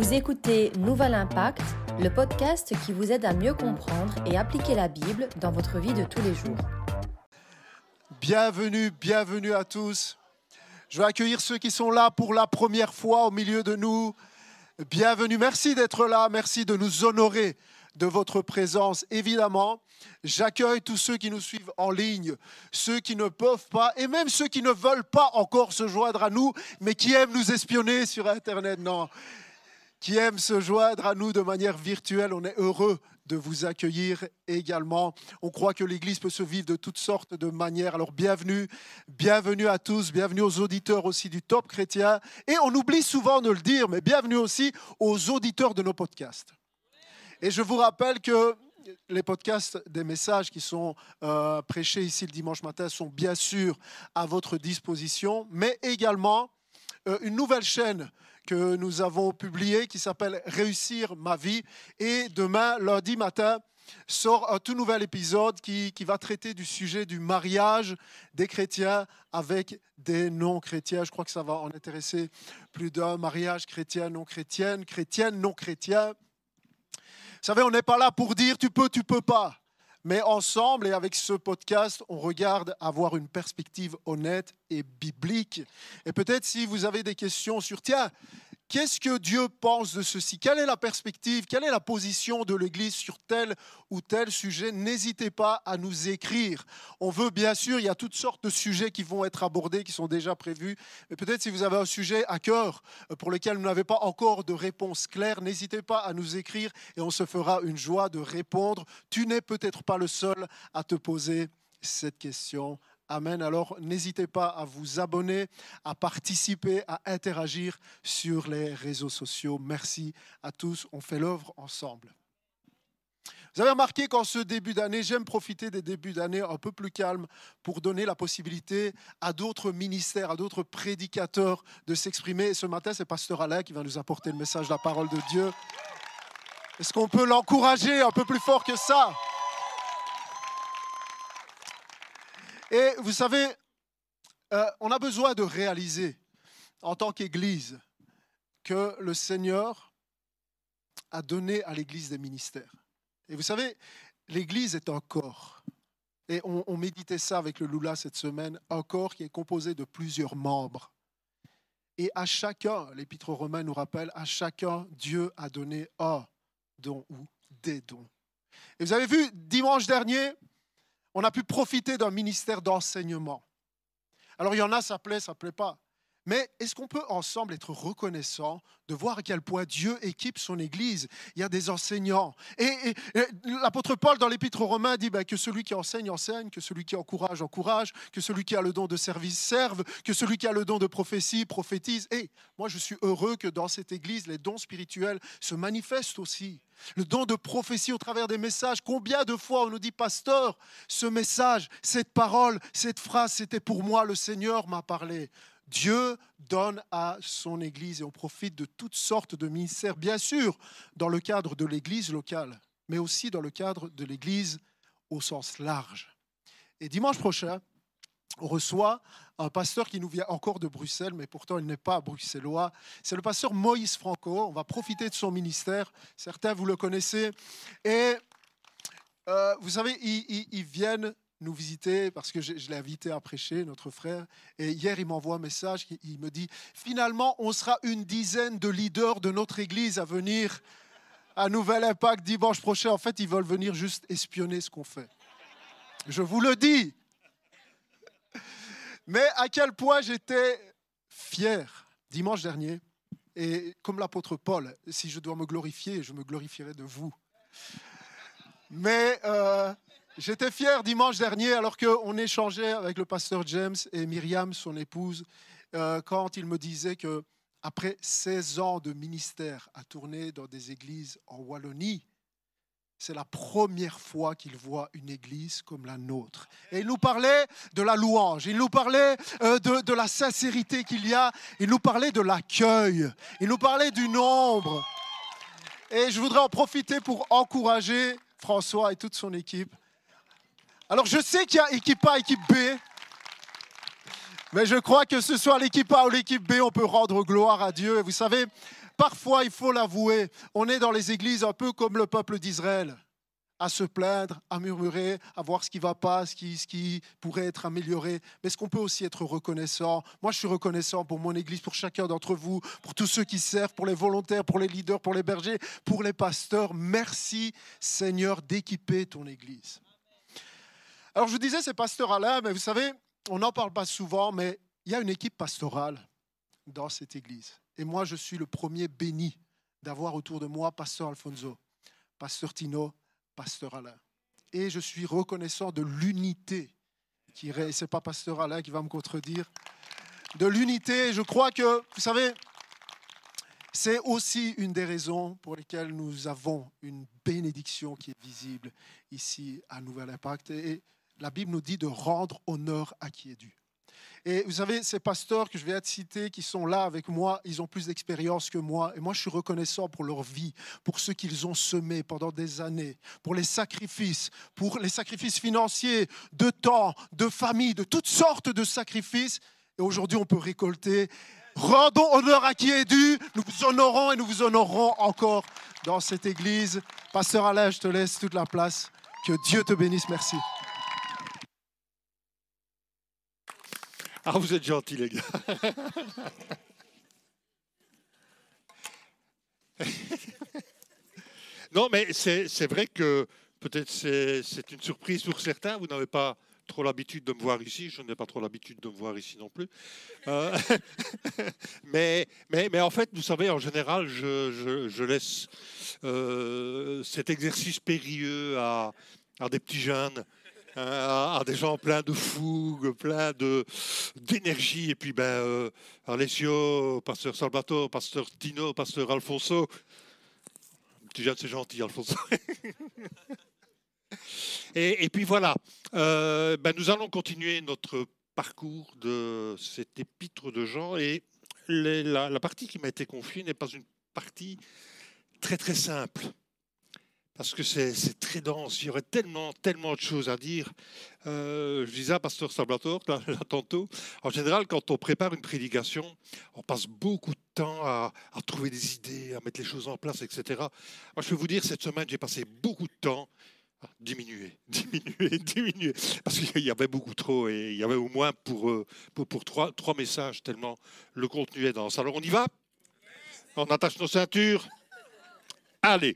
Vous écoutez Nouvel Impact, le podcast qui vous aide à mieux comprendre et appliquer la Bible dans votre vie de tous les jours. Bienvenue, bienvenue à tous. Je vais accueillir ceux qui sont là pour la première fois au milieu de nous. Bienvenue, merci d'être là, merci de nous honorer de votre présence. Évidemment, j'accueille tous ceux qui nous suivent en ligne, ceux qui ne peuvent pas, et même ceux qui ne veulent pas encore se joindre à nous, mais qui aiment nous espionner sur Internet. Non, qui aiment se joindre à nous de manière virtuelle. On est heureux de vous accueillir également. On croit que l'Église peut se vivre de toutes sortes de manières. Alors bienvenue, bienvenue à tous, bienvenue aux auditeurs aussi du Top Chrétien. Et on oublie souvent de le dire, mais bienvenue aussi aux auditeurs de nos podcasts. Et je vous rappelle que les podcasts des messages qui sont euh, prêchés ici le dimanche matin sont bien sûr à votre disposition, mais également euh, une nouvelle chaîne que nous avons publiée qui s'appelle Réussir ma vie. Et demain, lundi matin, sort un tout nouvel épisode qui, qui, va traiter du sujet du mariage des chrétiens avec des non-chrétiens. Je crois que ça va en intéresser plus d'un. Mariage chrétien, non-chrétienne, chrétienne, non-chrétien. Vous savez, on n'est pas là pour dire tu peux, tu peux pas. Mais ensemble et avec ce podcast, on regarde avoir une perspective honnête et biblique. Et peut-être si vous avez des questions sur, tiens, Qu'est-ce que Dieu pense de ceci? Quelle est la perspective? Quelle est la position de l'Église sur tel ou tel sujet? N'hésitez pas à nous écrire. On veut bien sûr, il y a toutes sortes de sujets qui vont être abordés, qui sont déjà prévus. Mais peut-être si vous avez un sujet à cœur euh, pour lequel vous n'avez pas encore de réponse claire, n'hésitez pas à nous écrire et on se fera une joie de répondre. Tu n'es peut-être pas le seul à te poser cette question Amen. Alors n'hésitez pas à vous abonner, à participer, à interagir sur les réseaux sociaux. Merci à tous. On fait l'œuvre ensemble. Vous avez remarqué qu'en ce début d'année, j'aime profiter des débuts d'année un peu plus calmes pour donner la possibilité à d'autres ministères, à d'autres prédicateurs de s'exprimer. ce matin, c'est Pasteur Alain qui va nous apporter le message de la parole de Dieu. Est-ce qu'on peut l'encourager un peu plus fort que ça? Et vous savez, euh, on a besoin de réaliser en tant qu'Église que le Seigneur a donné à l'Église des ministères. Et vous savez, l'Église est un corps. Et on, on méditait ça avec le Lula cette semaine, un corps qui est composé de plusieurs membres. Et à chacun, l'Épître romain nous rappelle, à chacun, Dieu a donné un don ou des dons. Et vous avez vu, dimanche dernier, on a pu profiter d'un ministère d'enseignement. Alors il y en a, ça plaît, ça plaît pas. Mais est-ce qu'on peut ensemble être reconnaissant de voir à quel point Dieu équipe son Église? Il y a des enseignants. Et, l'apôtre Paul, dans l'épître aux Romains, dit ben, que celui qui enseigne, enseigne, que celui qui encourage, encourage, que celui qui a le don de service, serve, que celui qui a le don de prophétie, prophétise. Et moi, je suis heureux que dans cette Église, les dons spirituels se manifestent aussi. Le don de prophétie au travers des messages. Combien de fois on nous dit, pasteur, ce message, cette parole, cette phrase, c'était pour moi, le Seigneur m'a parlé. Dieu donne à son Église et on profite de toutes sortes de ministères, bien sûr, dans le cadre de l'Église locale, mais aussi dans le cadre de l'Église au sens large. Et dimanche prochain, on reçoit un pasteur qui nous vient encore de Bruxelles, mais pourtant il n'est pas bruxellois. C'est le pasteur Moïse Franco. On va profiter de son ministère. Certains, vous le connaissez. Et euh, vous savez, ils, ils viennent nous visiter parce que je, l'ai invité à prêcher, notre frère. Et hier, il m'envoie un message. Il, me dit Finalement, on sera une dizaine de leaders de notre église à venir à Nouvel Impact dimanche prochain. En fait, ils veulent venir juste espionner ce qu'on fait. Je vous le dis. Mais à quel point j'étais fier dimanche dernier. Et comme l'apôtre Paul, si je dois me glorifier, je me glorifierai de vous. Mais euh, J'étais fier dimanche dernier, alors qu'on échangeait avec le pasteur James et Myriam, son épouse, euh, quand il me disait que après 16 ans de ministère à tourner dans des églises en Wallonie, c'est la première fois qu'il voit une église comme la nôtre. Et il nous parlait de la louange, il nous parlait euh, de, de la sincérité qu'il y a, il nous parlait de l'accueil, il nous parlait du nombre. Et je voudrais en profiter pour encourager François et toute son équipe alors je sais qu'il y a équipe A, équipe B. Mais je crois que ce soit l'équipe A ou l'équipe B, on peut rendre gloire à Dieu. Et vous savez, parfois, il faut l'avouer, on est dans les églises un peu comme le peuple d'Israël à se plaindre, à murmurer, à voir ce qui ne va pas, ce qui, pourrait être amélioré. Mais est-ce qu'on peut aussi être reconnaissant? Moi, je suis reconnaissant pour mon Église, pour chacun d'entre vous, pour tous ceux qui servent, pour les volontaires, pour les leaders, pour les bergers, pour les pasteurs. Merci Seigneur d'équiper ton Église. Alors je vous disais, c'est pasteur Alain, mais vous savez, on n'en parle pas souvent, mais il y a une équipe pastorale dans cette Église. Et moi, je suis le premier béni d'avoir autour de moi pasteur Alfonso, pasteur Tino, pasteur Alain. Et je suis reconnaissant de l'unité qui Ce n'est pas pasteur Alain qui va me contredire. De l'unité, je crois que, vous savez, c'est aussi une des raisons pour lesquelles nous avons une bénédiction qui est visible ici à Nouvel Impact. Et la Bible nous dit de rendre honneur à qui est dû. Et vous savez, ces pasteurs que je vais être cités, qui sont là avec moi, ils ont plus d'expérience que moi. Et moi, je suis reconnaissant pour leur vie, pour ce qu'ils ont semé pendant des années, pour les sacrifices, pour les sacrifices financiers, de temps, de famille, de toutes sortes de sacrifices. Et aujourd'hui, on peut récolter. Rendons honneur à qui est dû. Nous vous honorons et nous vous honorons encore dans cette église. Pasteur Alain, je te laisse toute la place. Que Dieu te bénisse. Merci. Ah, vous êtes gentils, les gars. non, mais c'est vrai que peut-être c'est une surprise pour certains. Vous n'avez pas trop l'habitude de me voir ici. Je n'ai pas trop l'habitude de me voir ici non plus. Euh, mais, mais, mais, en fait, vous savez, en général, je, je, laisse euh, cet exercice périlleux à, à des petits jeunes à, des gens pleins de fougue, pleins de, d'énergie. Et puis, ben, euh, Alessio, pasteur Salvatore, pasteur Tino, pasteur Alfonso. Jeune, c'est gentil, Alfonso. et, puis voilà, euh, ben, nous allons continuer notre parcours de cet épître de Jean. Et la partie qui m'a été confiée n'est pas une partie très très simple parce que c'est très dense. Il y aurait tellement, tellement de choses à dire. Euh, je disais à Pasteur Sablator, là, tantôt, en général, quand on prépare une prédication, on passe beaucoup de temps à, trouver des idées, à mettre les choses en place, etc. Moi, je peux vous dire, cette semaine, j'ai passé beaucoup de temps à diminuer, diminuer, diminuer, parce qu'il y avait beaucoup trop et il y avait au moins pour, euh, pour, pour trois, trois messages, tellement le contenu est dense. Alors, on y va? On attache nos ceintures? Allez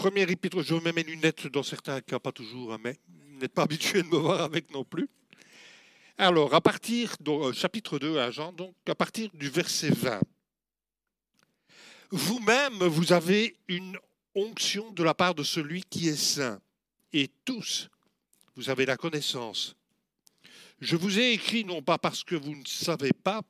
Premier épître, je mets mes lunettes dans certains cas, pas toujours, hein, mais vous n'êtes pas habitué de me voir avec non plus. Alors, à partir, du euh, chapitre 2 à Jean, donc à partir du verset 20, vous-même, vous avez une onction de la part de celui qui est saint, et tous, vous avez la connaissance. Je vous ai écrit non pas parce que vous ne savez pas,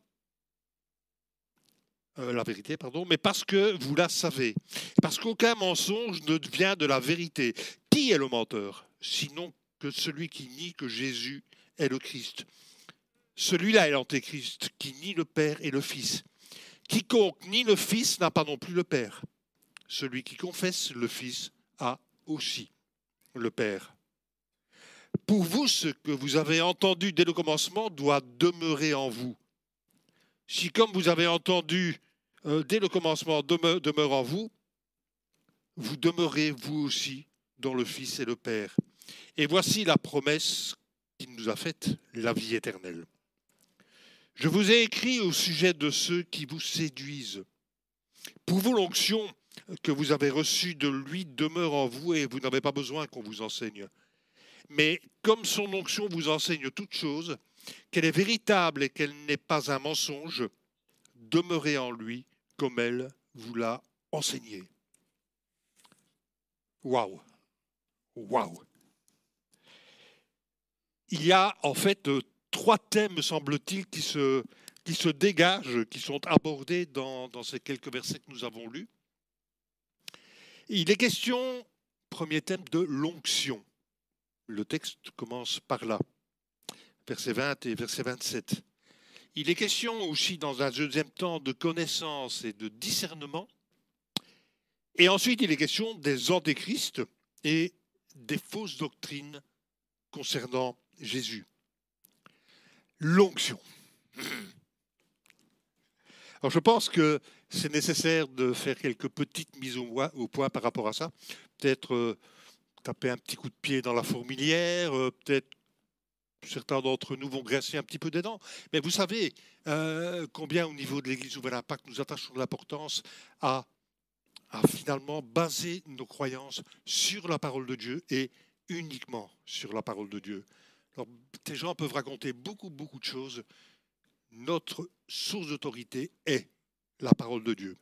euh, la vérité, pardon, mais parce que vous la savez. Parce qu'aucun mensonge ne vient de la vérité. Qui est le menteur Sinon que celui qui nie que Jésus est le Christ? Celui-là est l'antéchrist qui nie le Père et le Fils. Quiconque nie le Fils n'a pas non plus le Père. Celui qui confesse le Fils a aussi le Père. Pour vous, ce que vous avez entendu dès le commencement doit demeurer en vous. Si comme vous avez entendu euh, dès le commencement demeure, en vous, vous demeurez vous aussi dans le Fils et le Père. Et voici la promesse qu'il nous a faite, la vie éternelle. Je vous ai écrit au sujet de ceux qui vous séduisent. Pour vous, l'onction que vous avez reçue de lui demeure en vous et vous n'avez pas besoin qu'on vous enseigne. Mais comme son onction vous enseigne toute chose, qu'elle est véritable et qu'elle n'est pas un mensonge, demeurez en lui comme elle vous l'a enseigné. Waouh! Waouh! Il y a en fait trois thèmes, me semble-t-il, qui se, dégagent, qui sont abordés dans, dans ces quelques versets que nous avons lus. Il est question, premier thème, de l'onction. Le texte commence par là, verset 20 et verset 27. Il est question aussi dans un deuxième temps de connaissance et de discernement. Et ensuite, il est question des antéchrists et des fausses doctrines concernant Jésus. l'onction. Alors je pense que c'est nécessaire de faire quelques petites mises au, point par rapport à ça. Peut-être euh, taper un petit coup de pied dans la fourmilière, euh, peut-être certains d'entre nous vont graisser un petit peu des dents. Mais vous savez euh, combien au niveau de l'Église Nouvel Impact nous attachons de l'importance à, à finalement baser nos croyances sur la parole de Dieu et uniquement sur la parole de Dieu. Alors, des gens peuvent raconter beaucoup, beaucoup de choses. Notre source d'autorité est la parole de Dieu.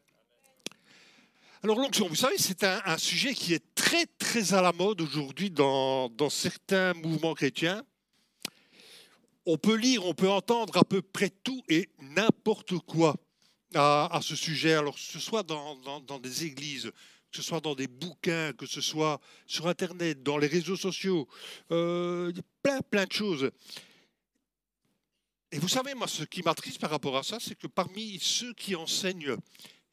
Alors l'onction, vous savez, c'est un, sujet qui est très très à la mode aujourd'hui dans, certains mouvements chrétiens. On peut lire, on peut entendre à peu près tout et n'importe quoi à, ce sujet. Alors que ce soit dans, des églises, que ce soit dans des bouquins, que ce soit sur Internet, dans les réseaux sociaux, euh, plein plein de choses. Et vous savez, moi, ce qui m'attriste par rapport à ça, c'est que parmi ceux qui enseignent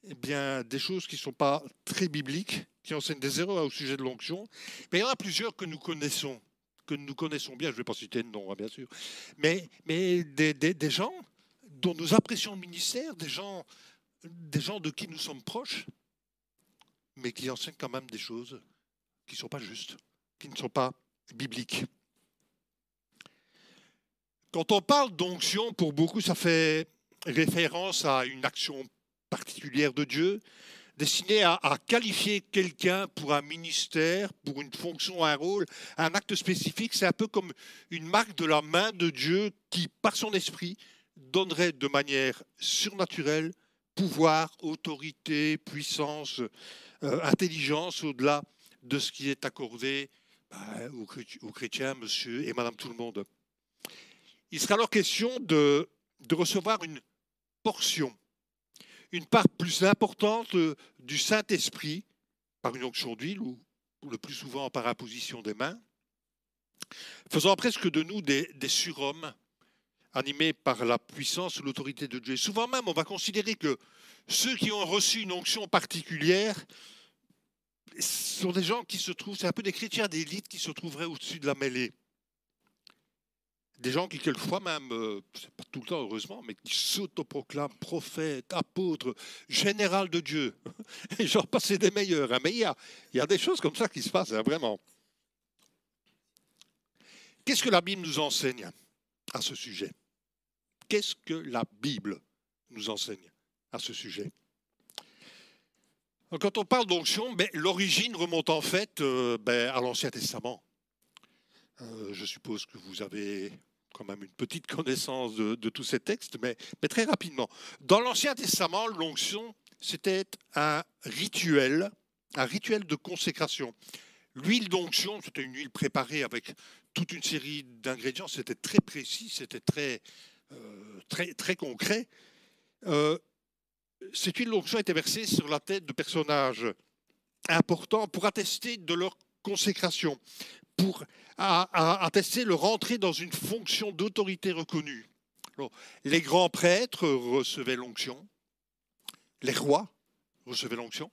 eh bien, des choses qui ne sont pas très bibliques, qui enseignent des erreurs au sujet de l'onction, il y en a plusieurs que nous connaissons, que nous connaissons bien, je ne vais pas citer de nom, hein, bien sûr, mais, mais des, des, gens dont nous apprécions le ministère, des gens, des gens de qui nous sommes proches, mais qui enseignent quand même des choses qui ne sont pas justes, qui ne sont pas bibliques. Quand on parle d'onction, pour beaucoup, ça fait référence à une action particulière de Dieu, destinée à, qualifier quelqu'un pour un ministère, pour une fonction, un rôle, un acte spécifique. C'est un peu comme une marque de la main de Dieu qui, par son esprit, donnerait de manière surnaturelle pouvoir, autorité, puissance, euh, intelligence au-delà de ce qui est accordé bah, aux, chrétiens, monsieur et madame tout le monde. Il sera alors question de recevoir une portion une part plus importante euh, du Saint-Esprit par une onction d'huile ou, le plus souvent par imposition des mains, faisant presque de nous des, surhommes animés par la puissance ou l'autorité de Dieu. souvent même, on va considérer que ceux qui ont reçu une onction particulière sont des gens qui se trouvent, c'est un peu des chrétiens d'élite qui se trouveraient au-dessus de la mêlée des gens qui, quelquefois même, euh, pas tout le temps heureusement, mais qui s'autoproclament prophètes, apôtres, général de Dieu. Et j'en passe des meilleurs. Hein. Mais il y, a, y, a, des choses comme ça qui se passent, hein, vraiment. Qu'est-ce que la Bible nous enseigne à ce sujet? Qu'est-ce que la Bible nous enseigne à ce sujet? Quand on parle d'onction, ben, l'origine remonte en fait euh, ben, à l'Ancien Testament. Euh, je suppose que vous avez quand même une petite connaissance de, tous ces textes, mais, très rapidement. Dans l'Ancien Testament, l'onction, c'était un rituel, un rituel de consécration. L'huile d'onction, c'était une huile préparée avec toute une série d'ingrédients, c'était très précis, c'était très, euh, très, très concret. Euh, cette huile d'onction était versée sur la tête de personnages importants pour attester de leur consécration, pour attester leur entrée dans une fonction d'autorité reconnue. les grands prêtres recevaient l'onction, les rois recevaient l'onction,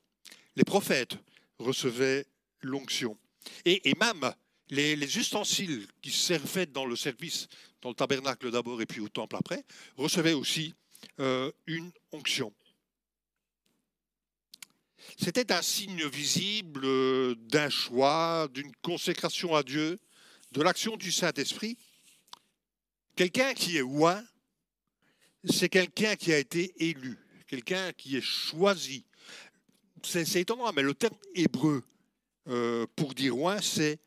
les prophètes recevaient l'onction. Et, même les, ustensiles qui servaient dans le service, dans le tabernacle d'abord et puis au temple après, recevaient aussi euh, une onction. C'était un signe visible euh, d'un choix, d'une consécration à Dieu, de l'action du Saint-Esprit. Quelqu'un qui est oint, c'est quelqu'un qui a été élu, quelqu'un qui est choisi. C'est étonnant, mais le terme hébreu euh, pour dire oint, c'est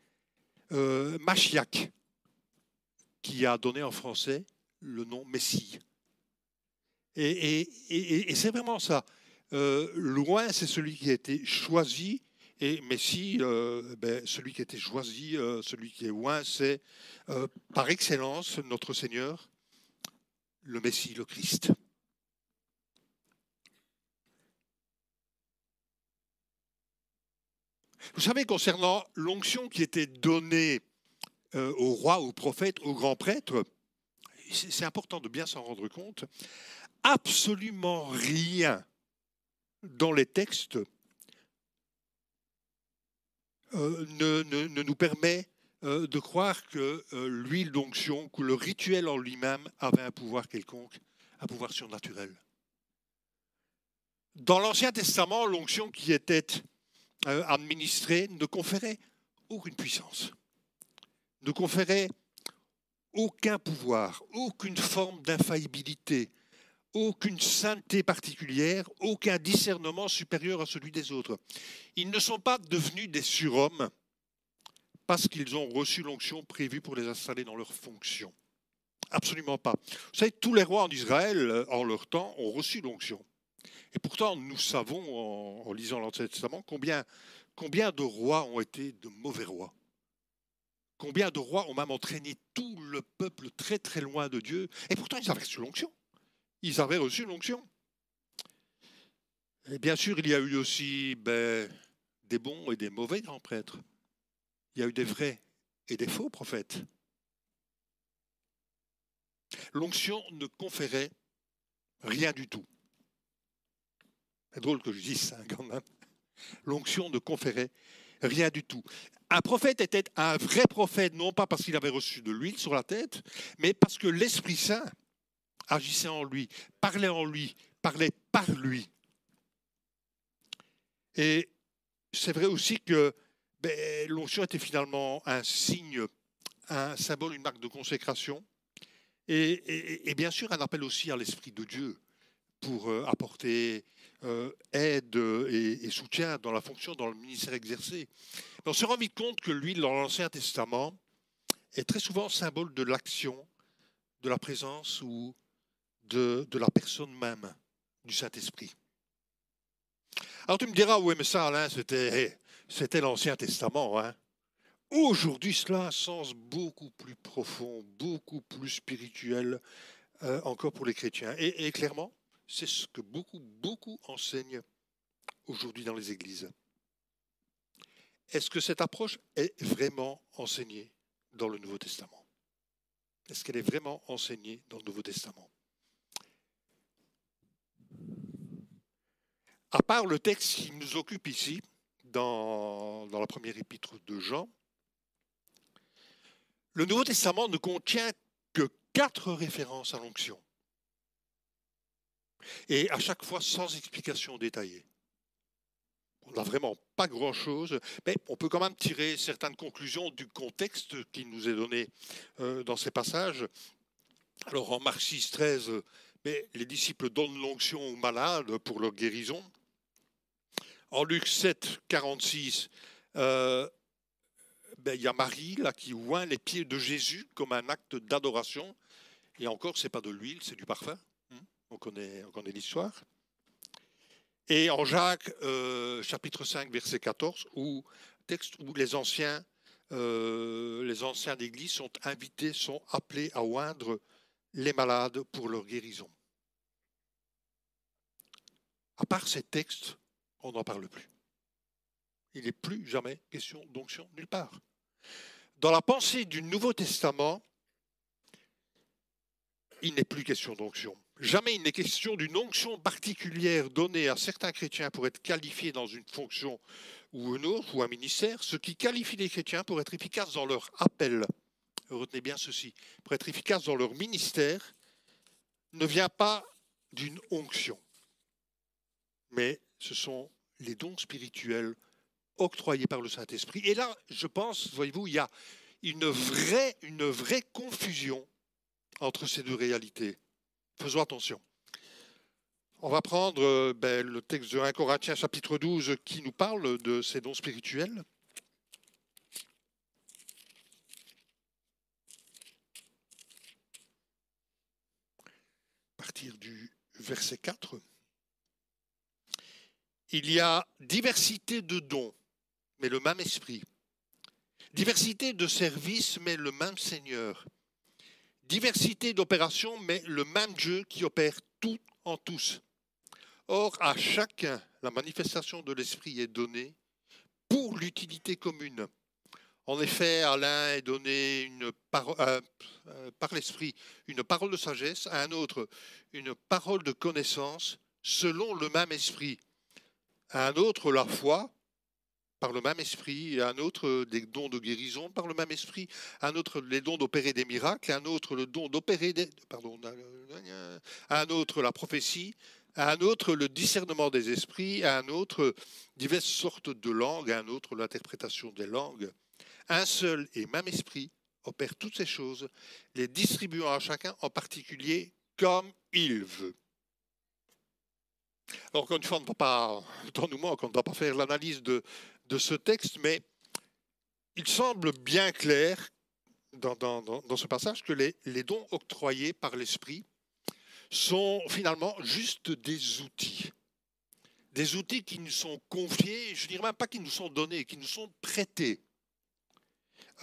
euh, Machiac, qui a donné en français le nom Messie. et c'est vraiment ça. Euh, loin, c'est celui qui a été choisi. Et Messie, euh, ben, celui qui a été choisi, euh, celui qui est loin, c'est par excellence notre Seigneur, le Messie, le Christ. Vous savez, concernant l'onction qui était donnée au roi, au prophète, au grand prêtre, c'est important de bien s'en rendre compte, absolument rien dans les textes euh, ne, nous permet euh, de croire que euh, l'huile d'onction, que le rituel en lui-même avait un pouvoir quelconque, un pouvoir surnaturel. Dans l'Ancien Testament, l'onction qui était administrée ne conférait aucune puissance, ne conférait aucun pouvoir, aucune forme d'infaillibilité, aucune sainteté particulière, aucun discernement supérieur à celui des autres. Ils ne sont pas devenus des surhommes parce qu'ils ont reçu l'onction prévue pour les installer dans leurs fonctions. Absolument pas. Vous savez, tous les rois en Israël, euh, en leur temps, ont reçu l'onction. Et pourtant, nous savons, en, lisant l'Ancien Testament, combien, combien de rois ont été de mauvais rois. Combien de rois ont même entraîné tout le peuple très très loin de Dieu. Et pourtant, ils avaient reçu l'onction ils avaient reçu l'onction. Et bien sûr, il y a eu aussi ben, des bons et des mauvais grands prêtres. Il y a eu des vrais et des faux prophètes. L'onction ne conférait rien du tout. C'est drôle que je dise ça quand même. L'onction ne conférait rien du tout. Un prophète était un vrai prophète, non pas parce qu'il avait reçu de l'huile sur la tête, mais parce que l'Esprit Saint agissait en lui, parlait en lui, parlait par lui. Et c'est vrai aussi que ben, l'onction était finalement un signe, un symbole, une marque de consécration. Et, bien sûr, un appel aussi à l'Esprit de Dieu pour euh, apporter euh, aide et, soutien dans la fonction, dans le ministère exercé. on se rend vite compte que l'huile dans l'Ancien Testament est très souvent symbole de l'action, de la présence ou de, la personne même du Saint-Esprit. Alors tu me diras, oui, mais ça, Alain, c'était, l'Ancien Testament. Hein. Aujourd'hui, cela a un sens beaucoup plus profond, beaucoup plus spirituel, euh, encore pour les chrétiens. Et, et clairement, c'est ce que beaucoup, beaucoup enseignent aujourd'hui dans les églises. Est-ce que cette approche est vraiment enseignée dans le Nouveau Testament? Est-ce qu'elle est vraiment enseignée dans le Nouveau Testament? À part le texte qui nous occupe ici, dans, la première épître de Jean, le Nouveau Testament ne contient que quatre références à l'onction. Et à chaque fois sans explication détaillée. On n'a vraiment pas grand-chose, mais on peut quand même tirer certaines conclusions du contexte qui nous est donné euh, dans ces passages. Alors en Marc 6, 13, mais les disciples donnent l'onction aux malades pour leur guérison. En Luc 7, 46, euh, ben, il y a Marie là, qui oint les pieds de Jésus comme un acte d'adoration. Et encore, ce n'est pas de l'huile, c'est du parfum. On connaît, on connaît l'histoire. Et en Jacques, euh, chapitre 5, verset 14, où, texte où les anciens, euh, les anciens d'Église sont invités, sont appelés à oindre les malades pour leur guérison. À part ces textes, on n'en parle plus. Il n'est plus jamais question d'onction nulle part. Dans la pensée du Nouveau Testament, il n'est plus question d'onction. Jamais il n'est question d'une onction particulière donnée à certains chrétiens pour être qualifiés dans une fonction ou une autre, ou un ministère, ce qui qualifie les chrétiens pour être efficaces dans leur appel. Retenez bien ceci, pour être efficaces dans leur ministère, ne vient pas d'une onction, mais ce sont les dons spirituels octroyés par le Saint-Esprit. Et là, je pense, voyez-vous, il y a une vraie, une vraie confusion entre ces deux réalités. Faisons attention. On va prendre euh, ben, le texte de 1 Corinthiens chapitre 12 qui nous parle de ces dons spirituels. À partir du verset 4. Il y a diversité de dons, mais le même esprit. Diversité de services, mais le même Seigneur. Diversité d'opérations, mais le même Dieu qui opère tout en tous. Or, à chacun, la manifestation de l'Esprit est donnée pour l'utilité commune. En effet, à l'un est donné une euh, euh, par l'Esprit une parole de sagesse, à un autre une parole de connaissance, selon le même Esprit à un autre la foi par le même esprit, un autre des dons de guérison par le même esprit, un autre les dons d'opérer des miracles, un autre le don d'opérer des pardon, un autre la prophétie, un autre le discernement des esprits, un autre diverses sortes de langues, un autre l'interprétation des langues. Un seul et même esprit opère toutes ces choses, les distribuant à chacun en particulier comme il veut. Alors, encore une fois, on ne va pas, dans nous manque, on ne va pas faire l'analyse de, ce texte, mais il semble bien clair dans, ce passage que les, les dons octroyés par l'Esprit sont finalement juste des outils. Des outils qui nous sont confiés, je ne dirais même pas qui nous sont donnés, qui nous sont prêtés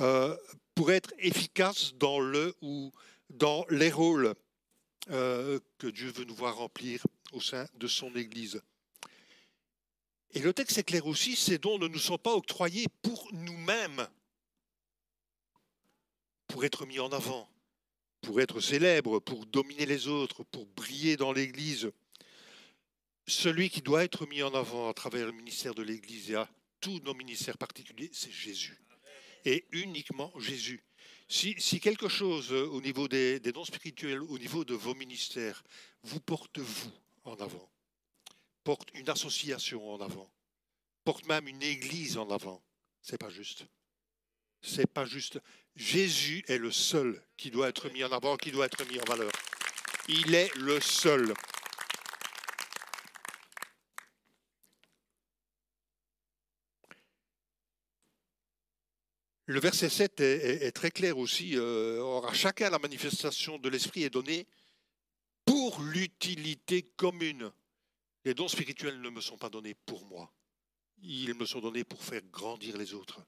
euh, pour être efficaces dans le ou dans les rôles euh, que Dieu veut nous voir remplir au sein de son Église. Et le texte est clair aussi, ces dons ne nous sont pas octroyés pour nous-mêmes, pour être mis en avant, pour être célèbre, pour dominer les autres, pour briller dans l'Église. Celui qui doit être mis en avant à travers le ministère de l'Église et à tous nos ministères particuliers, c'est Jésus. Et uniquement Jésus. Si, quelque chose au niveau des, dons spirituels, au niveau de vos ministères, vous porte vous en avant, porte une association en avant, porte même une église en avant, c'est pas juste. C'est pas juste. Jésus est le seul qui doit être mis en avant, qui doit être mis en valeur. Il est le seul. Le verset 7 est, très clair aussi. Euh, or, à chacun, la manifestation de l'Esprit est donnée l'utilité commune. Les dons spirituels ne me sont pas donnés pour moi. Ils me sont donnés pour faire grandir les autres.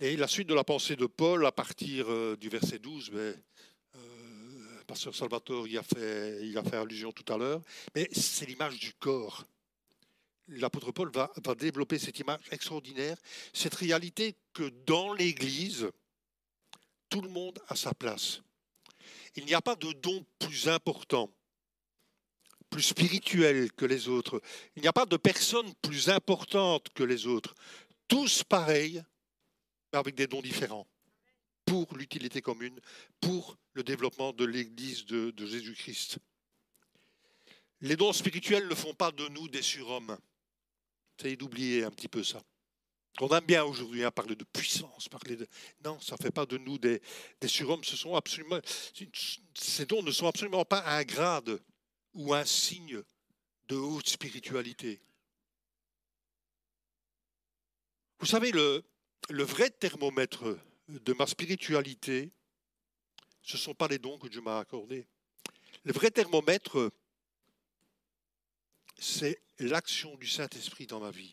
Et la suite de la pensée de Paul, à partir euh, du verset 12, ben, euh, Pasteur Salvatore y a, fait, il a fait allusion tout à l'heure, mais c'est l'image du corps l'apôtre Paul va, développer cette image extraordinaire, cette réalité que dans l'Église, tout le monde a sa place. Il n'y a pas de don plus important, plus spirituel que les autres. Il n'y a pas de personne plus importante que les autres. Tous pareils, avec des dons différents, pour l'utilité commune, pour le développement de l'Église de, de Jésus-Christ. Les dons spirituels ne font pas de nous des surhommes. Essayez d'oublier un petit peu ça. On aime bien aujourd'hui à hein, parler de puissance, parler de. Non, ça ne fait pas de nous des, des surhommes. Ce sont absolument. Ces dons ne sont absolument pas un grade ou un signe de haute spiritualité. Vous savez, le, le vrai thermomètre de ma spiritualité, ce ne sont pas les dons que Dieu m'a accordés. Le vrai thermomètre, c'est l'action du Saint-Esprit dans ma vie,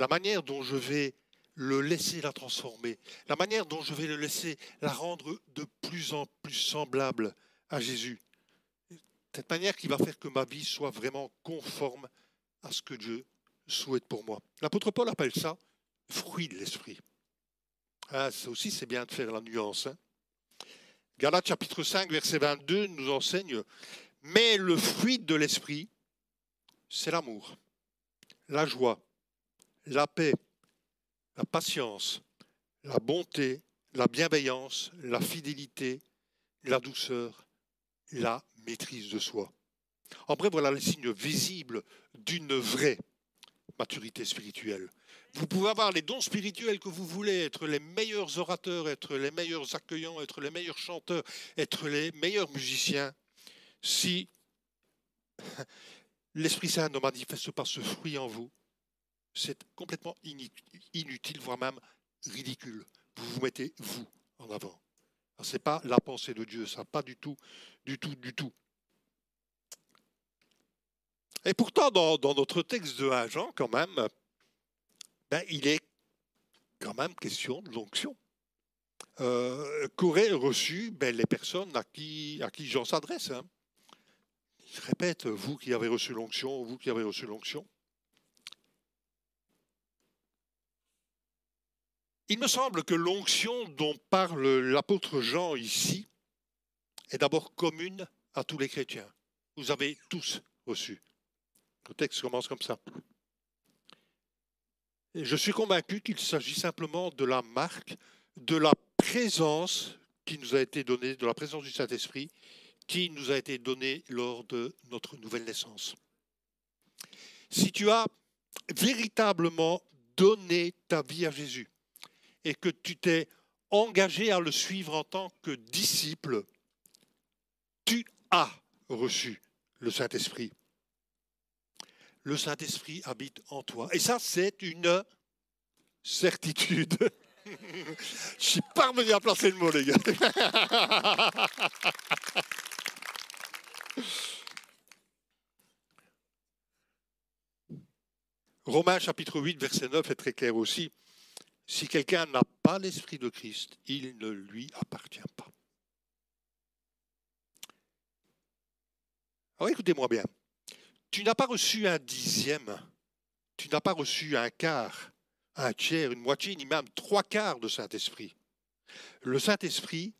la manière dont je vais le laisser la transformer, la manière dont je vais le laisser la rendre de plus en plus semblable à Jésus. Cette manière qui va faire que ma vie soit vraiment conforme à ce que Dieu souhaite pour moi. L'apôtre Paul appelle ça fruit de l'esprit. Ah, ça aussi, c'est bien de faire la nuance. Hein. Chapitre 5, verset 22 nous enseigne, mais le fruit de l'esprit, c'est l'amour, la joie, la paix, la patience, la bonté, la bienveillance, la fidélité, la douceur, la maîtrise de soi. En bref, voilà les signes visibles d'une vraie maturité spirituelle. Vous pouvez avoir les dons spirituels que vous voulez, être les meilleurs orateurs, être les meilleurs accueillants, être les meilleurs chanteurs, être les meilleurs musiciens. Si l'Esprit Saint ne manifeste pas ce fruit en vous, c'est complètement inutile, voire même ridicule. Vous vous mettez vous en avant. Ce n'est pas la pensée de Dieu, ça, pas du tout, du tout, du tout. Et pourtant, dans, notre texte de 1 Jean, quand même, ben, il est quand même question de l'onction. Euh, Qu'auraient reçu ben, les personnes à qui, à Jean s'adresse. Hein? Je répète, vous qui avez reçu l'onction, vous qui avez reçu l'onction. Il me semble que l'onction dont parle l'apôtre Jean ici est d'abord commune à tous les chrétiens. Vous avez tous reçu. Le texte commence comme ça. je suis convaincu qu'il s'agit simplement de la marque de la présence qui nous a été donnée, de la présence du Saint-Esprit qui nous a été donnée lors de notre nouvelle naissance. Si tu as véritablement donné ta vie à Jésus et que tu t'es engagé à le suivre en tant que disciple, tu as reçu le Saint-Esprit. Le Saint-Esprit habite en toi. Et ça, c'est une certitude. Je suis parvenu à placer le mot, les gars. Romains chapitre 8, verset 9 est très clair aussi. Si quelqu'un n'a pas l'Esprit de Christ, il ne lui appartient pas. Alors écoutez-moi bien. Tu n'as pas reçu un dixième, tu n'as pas reçu un quart, un tiers, une moitié, ni même trois quarts de Saint-Esprit. Le Saint-Esprit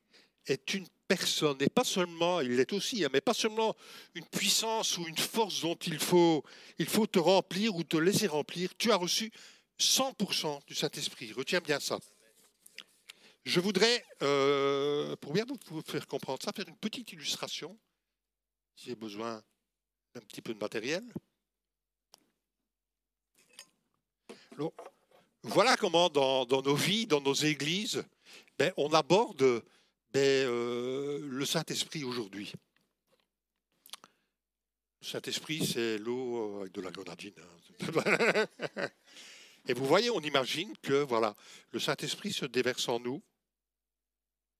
est une personne, et pas seulement, il l'est aussi, hein, mais pas seulement une puissance ou une force dont il faut, il faut te remplir ou te laisser remplir. Tu as reçu 100% du Saint-Esprit. Retiens bien ça. Je voudrais, euh, pour bien vous faire comprendre ça, faire une petite illustration. Si j'ai besoin d'un petit peu de matériel. voilà comment dans, nos vies, dans nos églises, ben, on aborde ben, euh, le Saint-Esprit aujourd'hui. Le Saint-Esprit, c'est l'eau avec de la grenadine. Hein. Et vous voyez, on imagine que voilà, le Saint-Esprit se déverse en nous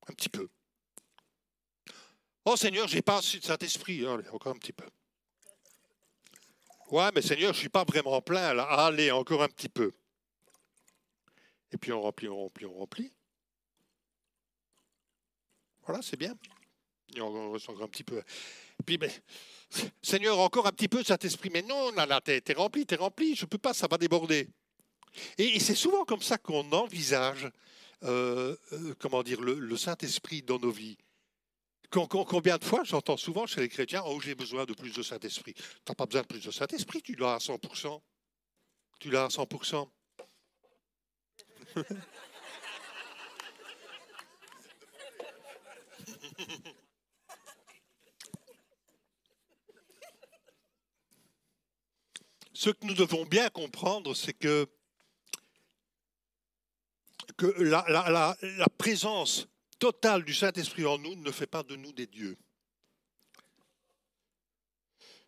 un petit peu. Oh Seigneur, j'ai pas assez de Saint-Esprit. Allez, encore un petit peu. Ouais, mais Seigneur, je suis pas vraiment plein. Allez, encore un petit peu. Et puis on remplit, on remplit, on remplit. Voilà, c'est bien. Et on reste encore un petit peu. Puis, mais, Seigneur, encore un petit peu Saint-Esprit. Mais non, là, là, t'es, rempli, t'es rempli. Je peux pas, ça va déborder. Et, c'est souvent comme ça qu'on envisage, euh, euh, comment dire, le, Saint-Esprit dans nos vies. Combien de fois j'entends souvent chez les chrétiens Oh, j'ai besoin de plus de Saint-Esprit. Tu n'as pas besoin de plus de Saint-Esprit, tu l'as à 100%. Tu l'as à 100%. Ce que nous devons bien comprendre, c'est que que la, présence totale du Saint-Esprit en nous ne fait pas de nous des dieux.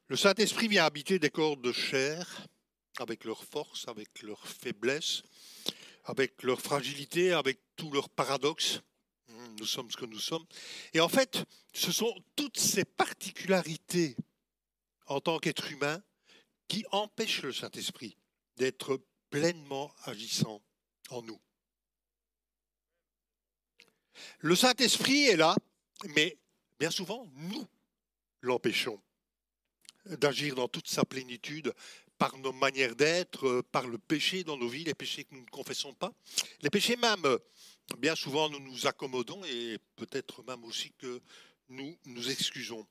Le Saint-Esprit vient habiter des corps de chair, avec leur force, avec leur faiblesse, avec leur fragilité, avec tous leurs paradoxes. Nous sommes ce que nous sommes. Et en fait, ce sont toutes ces particularités en tant qu'être humain qui empêchent le Saint-Esprit d'être pleinement agissant en nous. Le Saint-Esprit est là, mais bien souvent, nous l'empêchons d'agir dans toute sa plénitude par nos manières d'être, par le péché dans nos vies, les péchés que nous ne confessons pas, les péchés même, bien souvent nous nous accommodons et peut-être même aussi que nous nous excusons.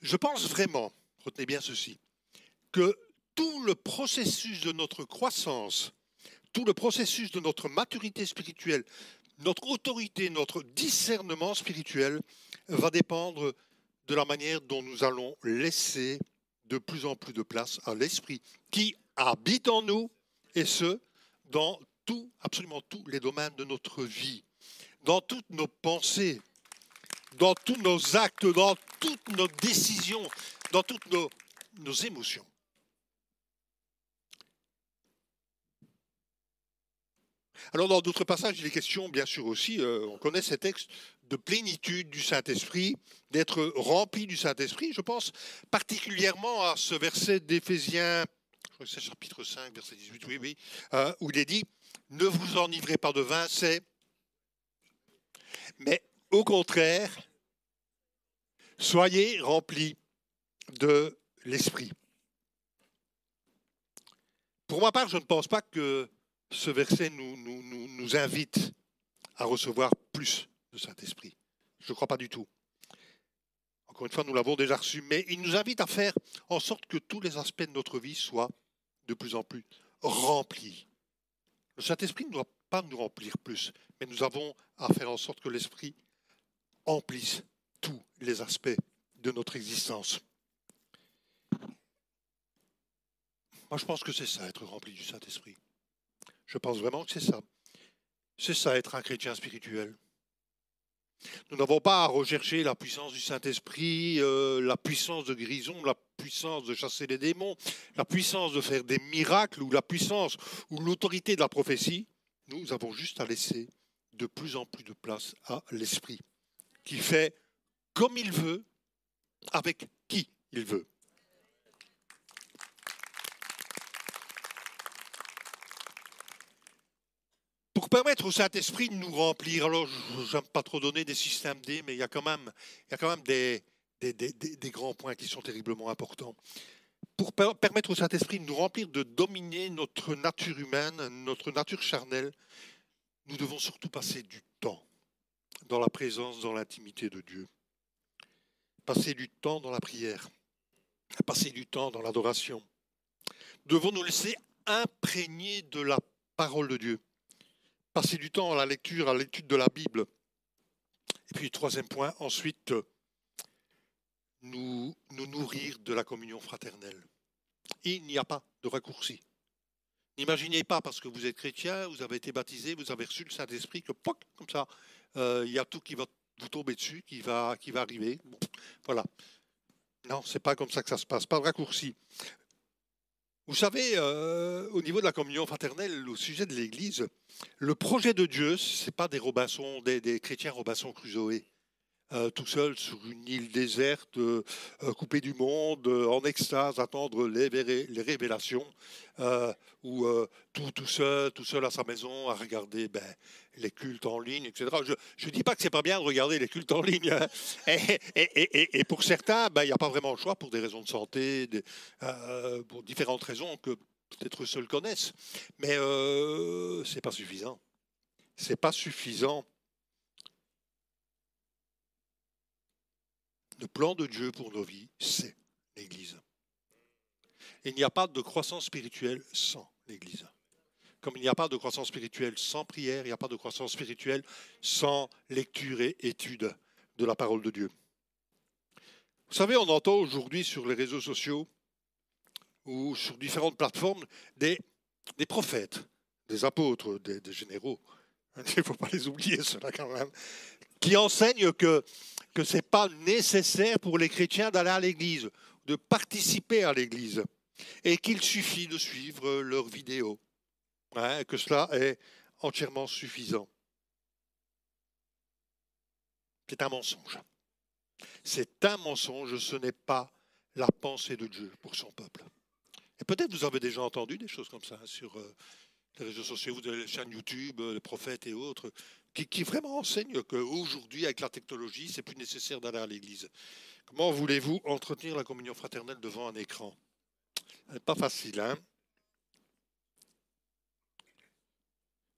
Je pense vraiment, retenez bien ceci, que tout le processus de notre croissance, tout le processus de notre maturité spirituelle, notre autorité, notre discernement spirituel va dépendre de la manière dont nous allons laisser de plus en plus de place à l'Esprit qui habite en nous, et ce, dans tout, absolument tous les domaines de notre vie, dans toutes nos pensées, dans tous nos actes, dans toutes nos décisions, dans toutes nos, nos émotions. Alors dans d'autres passages, il est question, bien sûr aussi, euh, on connaît ces textes de plénitude du Saint-Esprit, d'être rempli du Saint-Esprit. Je pense particulièrement à ce verset d'Éphésiens, je crois que c'est chapitre 5, verset 18, oui, oui, euh, où il est dit, ne vous enivrez pas de vin, c'est... Mais au contraire, soyez remplis de l'Esprit. Pour ma part, je ne pense pas que ce verset nous, invite à recevoir plus de Saint-Esprit. Je ne crois pas du tout. Encore une fois, nous l'avons déjà reçu, mais il nous invite à faire en sorte que tous les aspects de notre vie soient de plus en plus remplis Le Saint-Esprit ne doit pas nous remplir plus, mais nous avons à faire en sorte que l'Esprit emplisse tous les aspects de notre existence. Moi, je pense que c'est ça, être rempli du Saint-Esprit. Je pense vraiment que c'est ça. C'est ça, être un chrétien spirituel. Nous n'avons pas à rechercher la puissance du Saint-Esprit, euh, la puissance de guérison, la puissance de chasser les démons, la puissance de faire des miracles ou la puissance ou l'autorité de la prophétie. Nous avons juste à laisser de plus en plus de place à l'Esprit, qui fait comme il veut, avec qui il veut. Pour permettre au Saint-Esprit de nous remplir, alors je n'aime pas trop donner des systèmes D, mais il y a quand même, des, grands points qui sont terriblement importants. Pour permettre au Saint-Esprit de nous remplir, de dominer notre nature humaine, notre nature charnelle, nous devons surtout passer du temps dans la présence, dans l'intimité de Dieu. Passer du temps dans la prière, passer du temps dans l'adoration. Devons nous laisser imprégner de la parole de Dieu passer du temps à la lecture, à l'étude de la Bible. Et puis, troisième point, ensuite, nous, nous nourrir de la communion fraternelle. Il n'y a pas de raccourci. N'imaginez pas, parce que vous êtes chrétien, vous avez été baptisé, vous avez reçu le Saint-Esprit, que poc, comme ça, euh, il y a tout qui va vous tomber dessus, qui va, qui va arriver. voilà. Non, c'est pas comme ça que ça se passe, pas de raccourci. Vous savez, euh, au niveau de la communion fraternelle, au sujet de l'Église, le projet de Dieu, ce n'est pas des, Robinson, des, chrétiens Robinson Crusoe, euh, tout seuls sur une île déserte, euh, coupée du monde, en extase, attendre les, révélations, ou tout, tout seul, tout seul à sa maison, à regarder ben, les cultes en ligne, etc. Je ne dis pas que c'est pas bien de regarder les cultes en ligne. Hein. Et, pour certains, ben, il n'y a pas vraiment le choix pour des raisons de santé, euh, pour différentes raisons que peut-être seuls connaissent. Mais euh, ce n'est pas suffisant. Ce n'est pas suffisant. Le plan de Dieu pour nos vies, c'est l'Église. Il n'y a pas de croissance spirituelle sans l'Église. Comme il n'y a pas de croissance spirituelle sans prière, il n'y a pas de croissance spirituelle sans lecture et étude de la parole de Dieu. Vous savez, on entend aujourd'hui sur les réseaux sociaux ou sur différentes plateformes des, des prophètes, des apôtres, des, généraux. Il ne faut pas les oublier, cela quand même. Qui enseignent que, que ce n'est pas nécessaire pour les chrétiens d'aller à l'église, de participer à l'église, et qu'il suffit de suivre leurs vidéos, Hein, que cela est entièrement suffisant. C'est un mensonge. C'est un mensonge, ce n'est pas la pensée de Dieu pour son peuple. Et peut-être vous avez déjà entendu des choses comme ça hein, sur euh, les réseaux sociaux, vous les chaînes YouTube, euh, les prophètes et autres, qui, vraiment enseignent qu'aujourd'hui, avec la technologie, c'est plus nécessaire d'aller à l'église. Comment voulez-vous entretenir la communion fraternelle devant un écran? Pas facile, hein?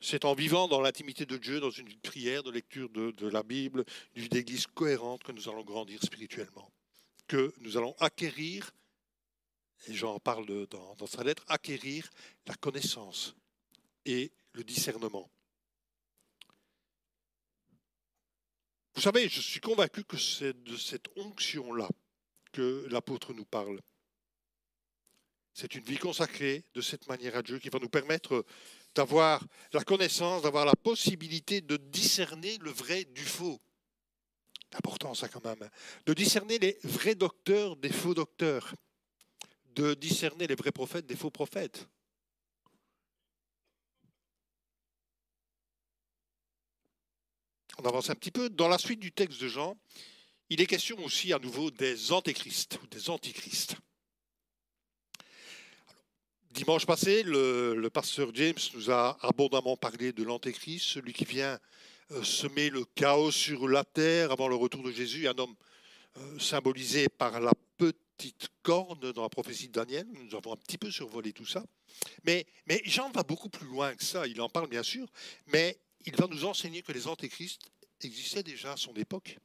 C'est en vivant dans l'intimité de Dieu, dans une prière, de lecture de, la Bible, d'une église cohérente que nous allons grandir spirituellement, que nous allons acquérir, et Jean parle dans sa lettre, acquérir la connaissance et le discernement. Vous savez, je suis convaincu que c'est de cette onction-là que l'apôtre nous parle. C'est une vie consacrée de cette manière à Dieu qui va nous permettre d'avoir la connaissance, d'avoir la possibilité de discerner le vrai du faux. Important ça quand même. De discerner les vrais docteurs des faux docteurs. De discerner les vrais prophètes des faux prophètes. On avance un petit peu. Dans la suite du texte de Jean, il est question aussi à nouveau des antéchrists ou des antichrists. Dimanche passé, le, pasteur James nous a abondamment parlé de l'Antéchrist, celui qui vient euh, semer le chaos sur la terre avant le retour de Jésus, un homme euh, symbolisé par la petite corne dans la prophétie de Daniel. Nous avons un petit peu survolé tout ça. Mais, mais Jean va beaucoup plus loin que ça. Il en parle bien sûr, mais il va nous enseigner que les antéchrists existaient déjà à son époque.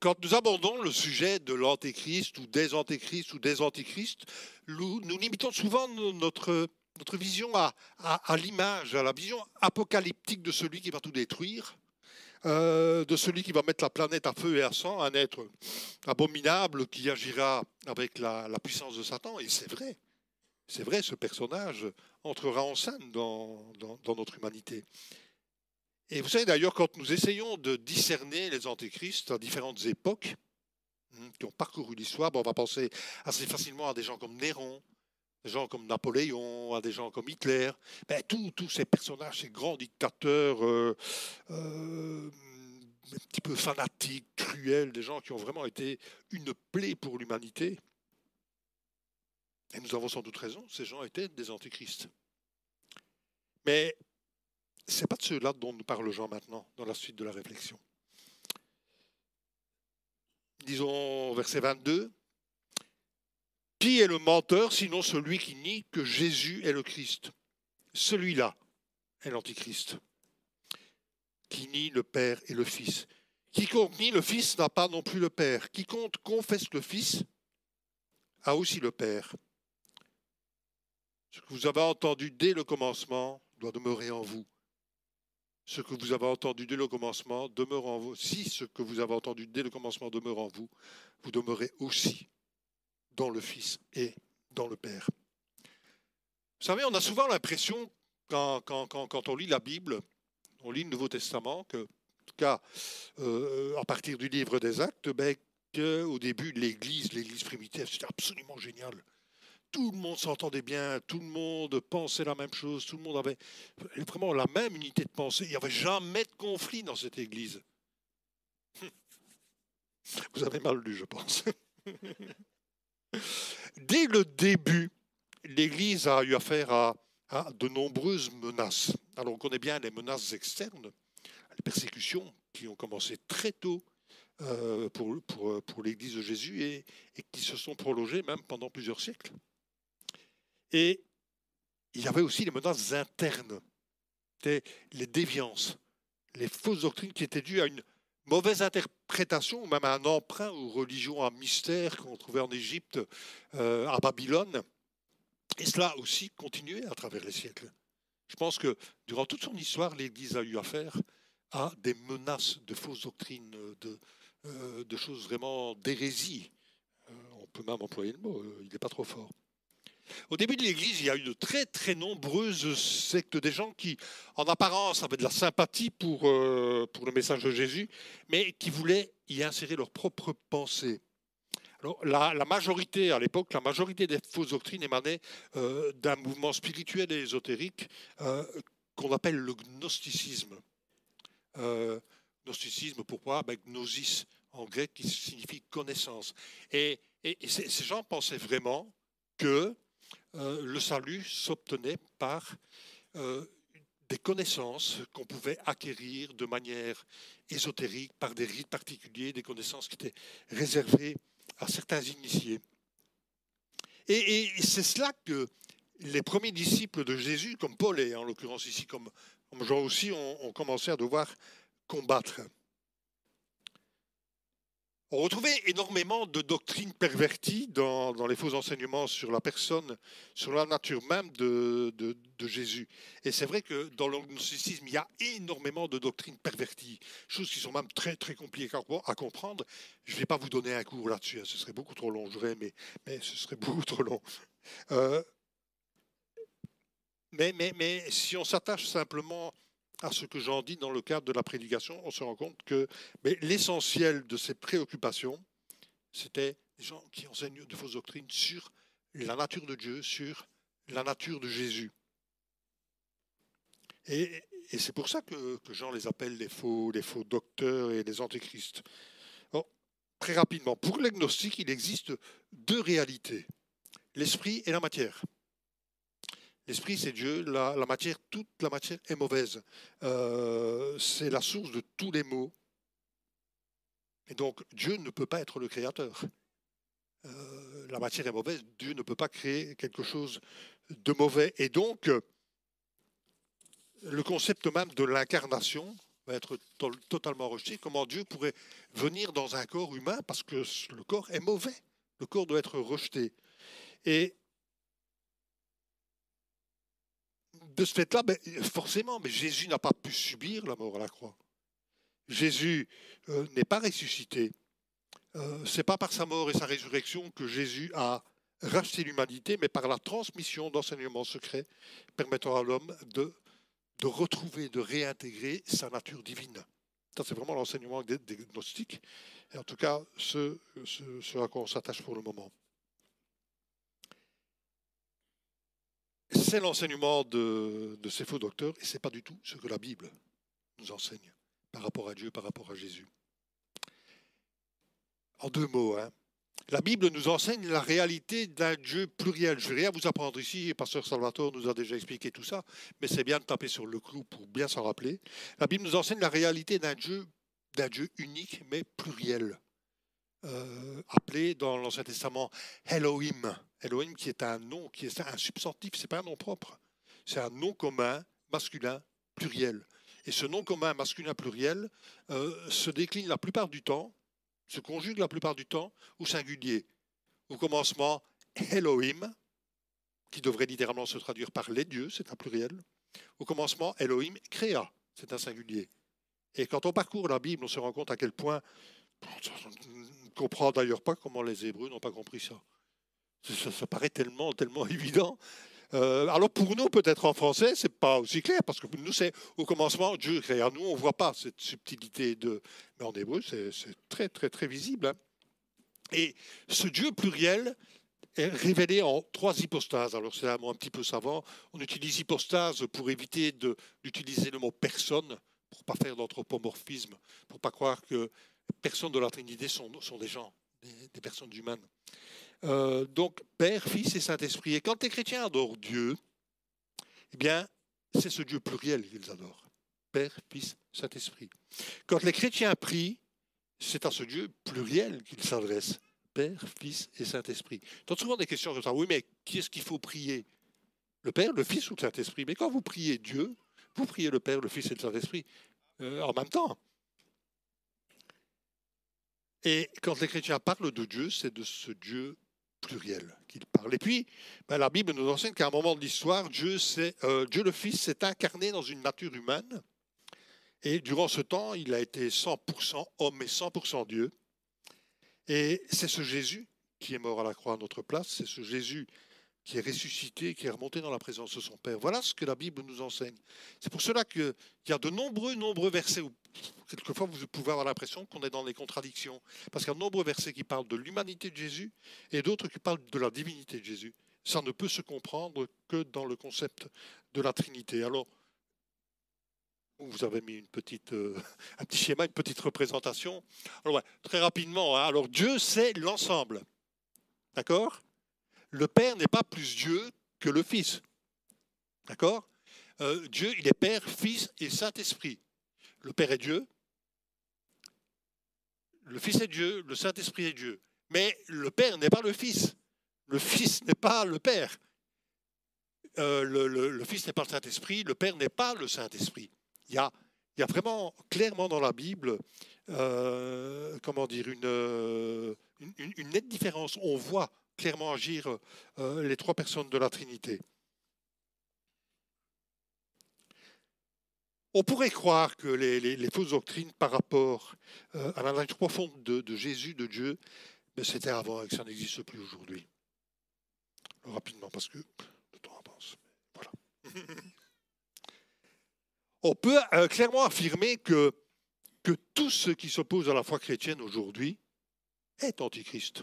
quand nous abordons le sujet de l'antéchrist ou des antéchrists ou des antichrists, nous, limitons souvent notre, notre vision à, à, l'image, à la vision apocalyptique de celui qui va tout détruire, euh, de celui qui va mettre la planète à feu et à sang, un être abominable qui agira avec la, la puissance de Satan. Et c'est vrai, c'est vrai, ce personnage entrera en scène dans, notre humanité. Et vous savez d'ailleurs, quand nous essayons de discerner les antéchrists à différentes époques, hmm, qui ont parcouru l'histoire, on va penser assez facilement à des gens comme Néron, des gens comme Napoléon, à des gens comme Hitler, ben, tous ces personnages, ces grands dictateurs euh, euh, un petit peu fanatiques, cruels, des gens qui ont vraiment été une plaie pour l'humanité. Et nous avons sans doute raison, ces gens étaient des antéchrists. Mais ce n'est pas de ceux-là dont nous parle Jean maintenant, dans la suite de la réflexion. Disons verset 22. Qui est le menteur sinon celui qui nie que Jésus est le Christ? Celui-là est l'Antichrist, qui nie le Père et le Fils. Quiconque nie le Fils n'a pas non plus le Père. Quiconque confesse le Fils a aussi le Père. Ce que vous avez entendu dès le commencement doit demeurer en vous ce que vous avez entendu dès le commencement demeure en vous. Si ce que vous avez entendu dès le commencement demeure en vous, vous demeurez aussi dans le Fils et dans le Père. Vous savez, on a souvent l'impression, quand, on lit la Bible, on lit le Nouveau Testament, que, tout cas, euh, à partir du livre des Actes, ben, qu'au début, l'Église, l'Église primitive, c'était absolument génial tout le monde s'entendait bien, tout le monde pensait la même chose, tout le monde avait vraiment la même unité de pensée. Il n'y avait jamais de conflit dans cette église. Vous avez mal lu, je pense. Dès le début, l'Église a eu affaire à, de nombreuses menaces. Alors on connaît bien les menaces externes, les persécutions qui ont commencé très tôt euh, pour, l'Église de Jésus et qui se sont prolongées même pendant plusieurs siècles. Et il y avait aussi les menaces internes, les déviances, les fausses doctrines qui étaient dues à une mauvaise interprétation, ou même à un emprunt aux religions à mystère qu'on trouvait en Égypte, euh, à Babylone. Et cela aussi continuait à travers les siècles. Je pense que durant toute son histoire, l'Église a eu affaire à des menaces de fausses doctrines, de, euh, choses vraiment d'hérésie. Euh, on peut même employer le mot, il n'est pas trop fort. Au début de l'Église, il y a eu de très très nombreuses sectes, des gens qui, en apparence, avaient de la sympathie pour, euh, pour le message de Jésus, mais qui voulaient y insérer leur propre pensée. Alors, la, majorité, à l'époque, la majorité des fausses doctrines émanaient euh, d'un mouvement spirituel et ésotérique euh, qu'on appelle le gnosticisme. gnosticisme, pourquoi? Ben, Gnosis, en grec, qui signifie connaissance. Et ces gens pensaient vraiment que euh, le salut s'obtenait par euh, des connaissances qu'on pouvait acquérir de manière ésotérique, par des rites particuliers, des connaissances qui étaient réservées à certains initiés. Et, c'est cela que les premiers disciples de Jésus, comme Paul et en l'occurrence ici comme, Jean aussi, ont commencé à devoir combattre. On retrouvait énormément de doctrines perverties dans, les faux enseignements sur la personne, sur la nature même de, Jésus. Et c'est vrai que dans l'agnosticisme, il y a énormément de doctrines perverties, choses qui sont même très très compliquées à comprendre. Je ne vais pas vous donner un cours là-dessus, hein, ce serait beaucoup trop long, je mais, mais ce serait beaucoup trop long. Euh, mais si on s'attache simplement à ce que j'en dis dans le cadre de la prédication, on se rend compte que l'essentiel de ces préoccupations, c'était des gens qui enseignent de fausses doctrines sur la nature de Dieu, sur la nature de Jésus. Et, c'est pour ça que, Jean les appelle les faux, les faux docteurs et les antéchrists. très rapidement, pour l'agnostique, il existe deux réalités, l'esprit et la matière. L'esprit, c'est Dieu. La, matière, toute la matière est mauvaise. Euh, c'est la source de tous les maux. Et donc, Dieu ne peut pas être le créateur. Euh, la matière est mauvaise. Dieu ne peut pas créer quelque chose de mauvais. Et donc, le concept même de l'incarnation, va être totalement rejeté, comment Dieu pourrait venir dans un corps humain parce que le corps est mauvais? Le corps doit être rejeté. Et de ce fait-là, ben, forcément, mais Jésus n'a pas pu subir la mort à la croix. Jésus euh, n'est pas ressuscité. Euh, Ce n'est pas par sa mort et sa résurrection que Jésus a racheté l'humanité, mais par la transmission d'enseignements secrets permettant à l'homme de, de retrouver, de réintégrer sa nature divine. C'est vraiment l'enseignement des, gnostiques, et en tout cas ce, ce à quoi on s'attache pour le moment. C'est l'enseignement de, ces faux docteurs et ce n'est pas du tout ce que la Bible nous enseigne par rapport à Dieu, par rapport à Jésus. En deux mots, hein. la Bible nous enseigne la réalité d'un Dieu pluriel. Je ne vais rien vous apprendre ici, et Pasteur Salvatore nous a déjà expliqué tout ça, mais c'est bien de taper sur le clou pour bien s'en rappeler. La Bible nous enseigne la réalité d'un Dieu, d'un Dieu unique, mais pluriel. Euh, appelé dans l'Ancien Testament Elohim. Elohim qui est un nom, qui est un substantif, ce n'est pas un nom propre. C'est un nom commun, masculin, pluriel. Et ce nom commun, masculin, pluriel, euh, se décline la plupart du temps, se conjugue la plupart du temps au singulier. Au commencement, Elohim, qui devrait littéralement se traduire par les dieux, c'est un pluriel. Au commencement, Elohim créa, c'est un singulier. Et quand on parcourt la Bible, on se rend compte à quel point comprend d'ailleurs pas comment les Hébreux n'ont pas compris ça. Ça, paraît tellement, tellement évident. Euh, alors pour nous, peut-être en français, c'est pas aussi clair, parce que nous, c'est au commencement, Dieu créa. Nous, on voit pas cette subtilité de. Mais en hébreu, c'est très, très, très visible. Hein. Et ce Dieu pluriel est révélé en trois hypostases. Alors c'est un mot un petit peu savant. On utilise hypostase pour éviter d'utiliser le mot personne, pour pas faire d'anthropomorphisme, pour pas croire que personnes de la Trinité sont, des gens, des, personnes humaines. Euh, donc, Père, Fils et Saint-Esprit. Et quand les chrétiens adorent Dieu, eh bien, c'est ce Dieu pluriel qu'ils adorent. Père, Fils, Saint-Esprit. Quand les chrétiens prient, c'est à ce Dieu pluriel qu'ils s'adressent. Père, Fils et Saint-Esprit. Donc souvent des questions comme ça. Oui, mais qui est-ce qu'il faut prier? Le Père, le Fils ou le Saint-Esprit? Mais quand vous priez Dieu, vous priez le Père, le Fils et le Saint-Esprit euh, en même temps. Et quand les chrétiens parlent de Dieu, c'est de ce Dieu pluriel qu'ils parlent. Et puis, ben, la Bible nous enseigne qu'à un moment de l'histoire, Dieu, euh, Dieu le Fils s'est incarné dans une nature humaine. Et durant ce temps, il a été 100% homme et 100% Dieu. Et c'est ce Jésus qui est mort à la croix à notre place, c'est ce Jésus qui est ressuscité, qui est remonté dans la présence de son Père. Voilà ce que la Bible nous enseigne. C'est pour cela qu'il y a de nombreux, nombreux versets où quelquefois vous pouvez avoir l'impression qu'on est dans des contradictions. Parce qu'il y a de nombreux versets qui parlent de l'humanité de Jésus et d'autres qui parlent de la divinité de Jésus. Ça ne peut se comprendre que dans le concept de la Trinité. Alors, vous avez mis une petite, euh, un petit schéma, une petite représentation. Alors, très rapidement, hein. alors Dieu, c'est l'ensemble. D'accord? Le Père n'est pas plus Dieu que le Fils. D'accord? Euh, Dieu, il est Père, Fils et Saint-Esprit. Le Père est Dieu, le Fils est Dieu, le Saint-Esprit est Dieu. Mais le Père n'est pas le Fils. Le Fils n'est pas le Père. Euh, le, Fils n'est pas le Saint-Esprit, le Père n'est pas le Saint-Esprit. Il y a, vraiment clairement dans la Bible, euh, comment dire, une, nette différence. On voit clairement agir euh, les trois personnes de la Trinité. On pourrait croire que les, fausses doctrines par rapport euh, à la nature profonde de, Jésus, de Dieu, ben, c'était avant et que ça n'existe plus aujourd'hui. Rapidement, parce que le temps avance. On peut euh, clairement affirmer que, que tout ce qui s'oppose à la foi chrétienne aujourd'hui est antichrist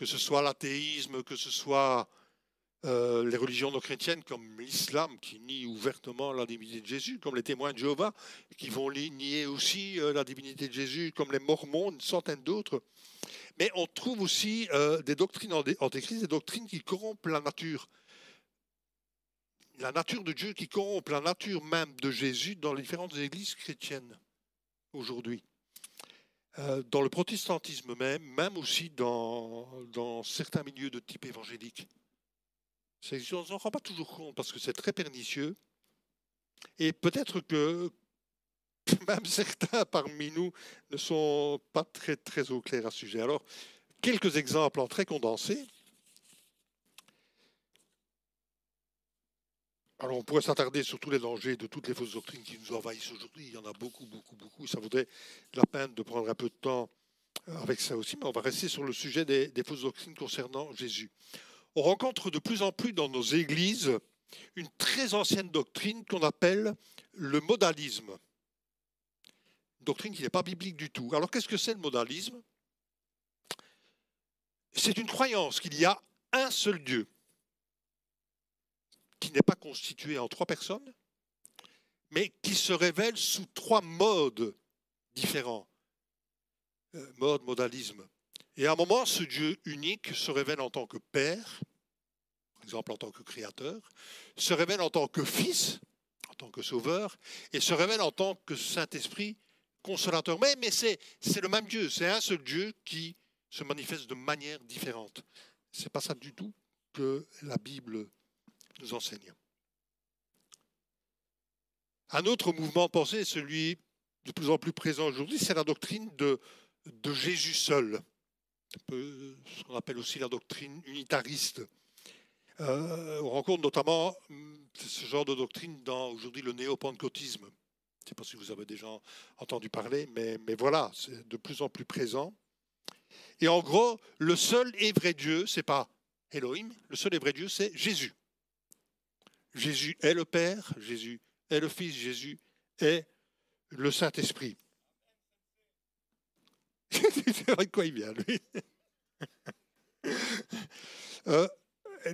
que ce soit l'athéisme, que ce soit euh, les religions non chrétiennes comme l'islam qui nie ouvertement la divinité de Jésus, comme les témoins de Jéhovah qui vont nier aussi euh, la divinité de Jésus, comme les mormons, une centaine d'autres. Mais on trouve aussi euh, des doctrines antéchristes, des doctrines qui corrompent la nature. La nature de Dieu qui corrompt la nature même de Jésus dans les différentes églises chrétiennes aujourd'hui. Euh, dans le protestantisme même, même aussi dans, certains milieux de type évangélique. On ne s'en rend pas toujours compte parce que c'est très pernicieux. Et peut-être que même certains parmi nous ne sont pas très, très au clair à ce sujet. Alors, quelques exemples en très condensés. Alors, on pourrait s'attarder sur tous les dangers de toutes les fausses doctrines qui nous envahissent aujourd'hui. Il y en a beaucoup, beaucoup, beaucoup. Ça vaudrait la peine de prendre un peu de temps avec ça aussi, mais on va rester sur le sujet des, fausses doctrines concernant Jésus. On rencontre de plus en plus dans nos églises une très ancienne doctrine qu'on appelle le modalisme. Doctrine qui n'est pas biblique du tout. Alors qu'est-ce que c'est le modalisme? C'est une croyance qu'il y a un seul Dieu qui n'est pas constitué en trois personnes, mais qui se révèle sous trois modes différents. Euh, mode, modalisme. Et à un moment, ce Dieu unique se révèle en tant que Père, par exemple en tant que Créateur, se révèle en tant que Fils, en tant que Sauveur, et se révèle en tant que Saint-Esprit, consolateur. Mais, c'est, c'est le même Dieu, c'est un seul Dieu qui se manifeste de manière différente. Ce n'est pas ça du tout que la Bible nous enseigne. Un autre mouvement de pensée, celui de plus en plus présent aujourd'hui, c'est la doctrine de, Jésus seul, ce qu'on appelle aussi la doctrine unitariste. Euh, on rencontre notamment hum, ce genre de doctrine dans aujourd'hui le néo-pentecôtisme. Je ne sais pas si vous avez déjà entendu parler, mais, mais voilà, c'est de plus en plus présent. Et en gros, le seul et vrai Dieu, c'est pas Elohim, le seul et vrai Dieu, c'est Jésus. Jésus est le Père, Jésus est le Fils, Jésus est le Saint-Esprit. C'est vrai quoi il vient, lui. Euh,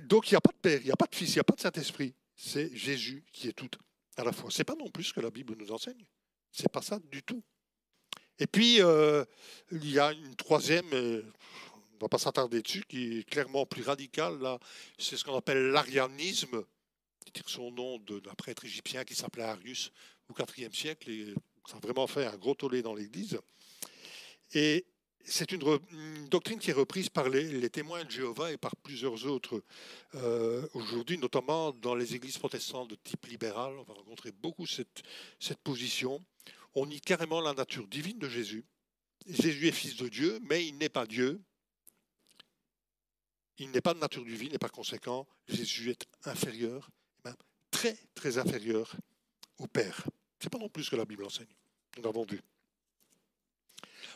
donc il n'y a pas de Père, il n'y a pas de Fils, il n'y a pas de Saint-Esprit. C'est Jésus qui est tout à la fois. C'est pas non plus ce que la Bible nous enseigne. C'est pas ça du tout. Et puis, euh, il y a une troisième, euh, on ne va pas s'attarder dessus, qui est clairement plus radicale. C'est ce qu'on appelle l'arianisme, qui tire son nom d'un prêtre égyptien qui s'appelait Arius au IVe siècle, et ça a vraiment fait un gros tollé dans l'Église. Et c'est une, doctrine qui est reprise par les, témoins de Jéhovah et par plusieurs autres euh, aujourd'hui, notamment dans les églises protestantes de type libéral. On va rencontrer beaucoup cette, cette position. On nie carrément la nature divine de Jésus. Jésus est fils de Dieu, mais il n'est pas Dieu. Il n'est pas de nature divine et par conséquent, Jésus est inférieur, très, très inférieur au Père. Ce n'est pas non plus ce que la Bible enseigne. Nous l'avons vu.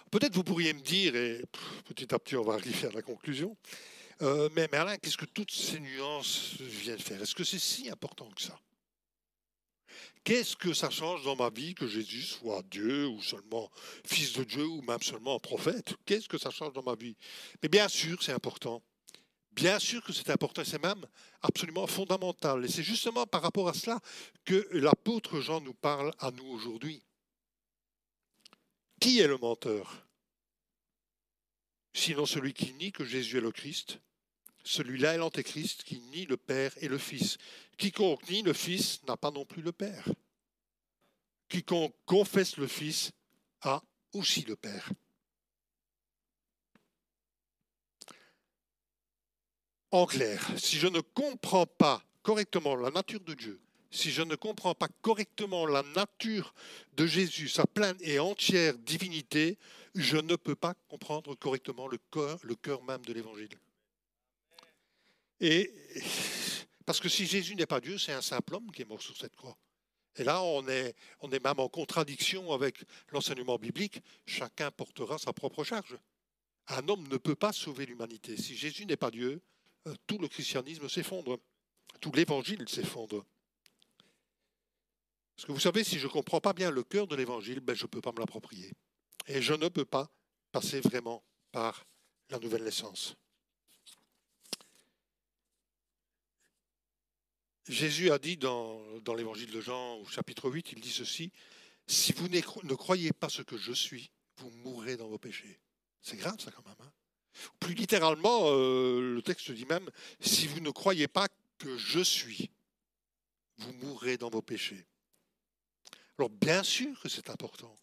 Peut-être vous pourriez me dire, et petit à petit on va arriver à la conclusion, euh, mais, mais, Alain, qu'est-ce que toutes ces nuances viennent faire? Est-ce que c'est si important que ça? Qu'est-ce que ça change dans ma vie que Jésus soit Dieu ou seulement fils de Dieu ou même seulement prophète? Qu'est-ce que ça change dans ma vie? Mais bien sûr, c'est important. Bien sûr que c'est important, c'est même absolument fondamental. Et c'est justement par rapport à cela que l'apôtre Jean nous parle à nous aujourd'hui. Qui est le menteur? Sinon celui qui nie que Jésus est le Christ. Celui-là est l'antéchrist qui nie le Père et le Fils. Quiconque nie le Fils n'a pas non plus le Père. Quiconque confesse le Fils a aussi le Père. En clair, si je ne comprends pas correctement la nature de Dieu, si je ne comprends pas correctement la nature de Jésus, sa pleine et entière divinité, je ne peux pas comprendre correctement le cœur, même de l'Évangile. Et parce que si Jésus n'est pas Dieu, c'est un simple homme qui est mort sur cette croix. Et là, on est, on est même en contradiction avec l'enseignement biblique. Chacun portera sa propre charge. Un homme ne peut pas sauver l'humanité. Si Jésus n'est pas Dieu, tout le christianisme s'effondre. Tout l'évangile s'effondre. Parce que vous savez, si je ne comprends pas bien le cœur de l'évangile, ben je ne peux pas me l'approprier. Et je ne peux pas passer vraiment par la nouvelle naissance. Jésus a dit dans, dans l'évangile de Jean au chapitre 8, il dit ceci, si vous ne croyez pas ce que je suis, vous mourrez dans vos péchés. C'est grave ça quand même. Hein. Plus littéralement, euh, le texte dit même, si vous ne croyez pas que je suis, vous mourrez dans vos péchés. Alors bien sûr que c'est important.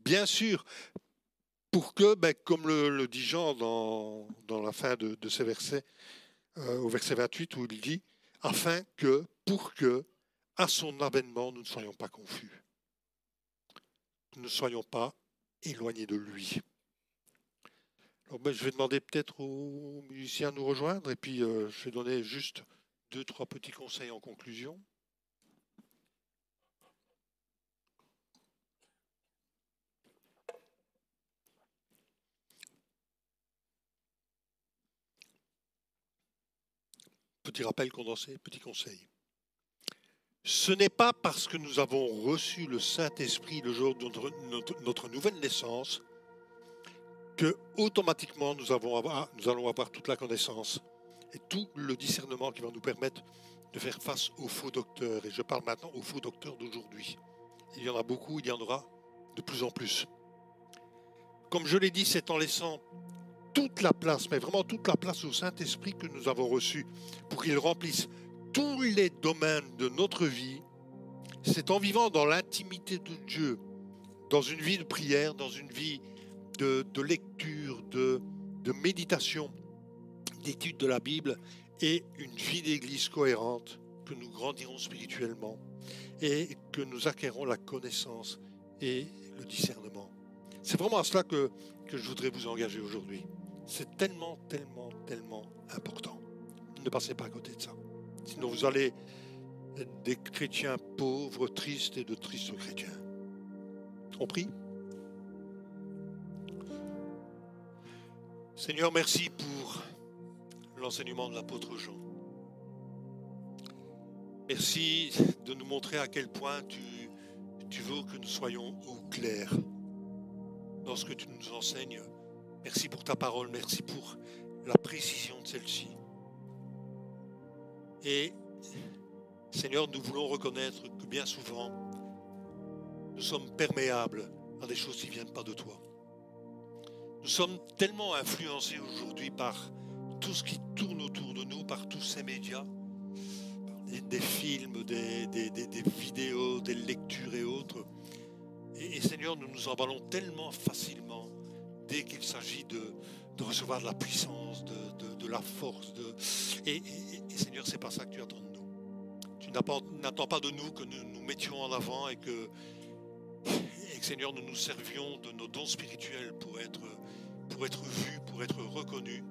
Bien sûr, pour que, ben, comme le, dit Jean dans, la fin de, ces versets, euh, au verset 28, où il dit, afin que, pour que, à son avènement, nous ne soyons pas confus. nous ne soyons pas éloignés de lui. Alors, ben, je vais demander peut-être aux musiciens de nous rejoindre et puis euh, je vais donner juste deux, trois petits conseils en conclusion. Petit rappel condensé, petit conseil. Ce n'est pas parce que nous avons reçu le Saint-Esprit le jour de notre, nouvelle naissance que automatiquement nous, nous allons avoir toute la connaissance et tout le discernement qui va nous permettre de faire face aux faux docteurs. Et je parle maintenant aux faux docteurs d'aujourd'hui. Il y en a beaucoup, il y en aura de plus en plus. Comme je l'ai dit, c'est en laissant toute la place, mais vraiment toute la place au Saint-Esprit que nous avons reçu pour qu'il remplisse tous les domaines de notre vie. C'est en vivant dans l'intimité de Dieu, dans une vie de prière, dans une vie de, lecture, de, méditation, d'étude de la Bible et une vie d'église cohérente, que nous grandirons spirituellement et que nous acquérons la connaissance et le discernement. C'est vraiment à cela que, que je voudrais vous engager aujourd'hui. C'est tellement, tellement, tellement important. Ne passez pas à côté de ça. Sinon, vous allez être des chrétiens pauvres, tristes et de tristes chrétiens. On prie Seigneur, merci pour l'enseignement de l'apôtre Jean. Merci de nous montrer à quel point tu, veux que nous soyons au clair dans ce que tu nous enseignes. Merci pour ta parole, merci pour la précision de celle-ci. Et Seigneur, nous voulons reconnaître que bien souvent, nous sommes perméables à des choses qui ne viennent pas de toi. Nous sommes tellement influencés aujourd'hui par tout ce qui tourne autour de nous, par tous ces médias, des, films, des, vidéos, des lectures et autres. Et, Seigneur, nous nous emballons tellement facilement dès qu'il s'agit de, recevoir de la puissance, de, la force. Et, et, Seigneur, c'est pas ça que tu attends de nous. Tu n'attends pas de nous que nous nous mettions en avant et que, et que, Seigneur, nous nous servions de nos dons spirituels pour être, pour être vus, pour être reconnus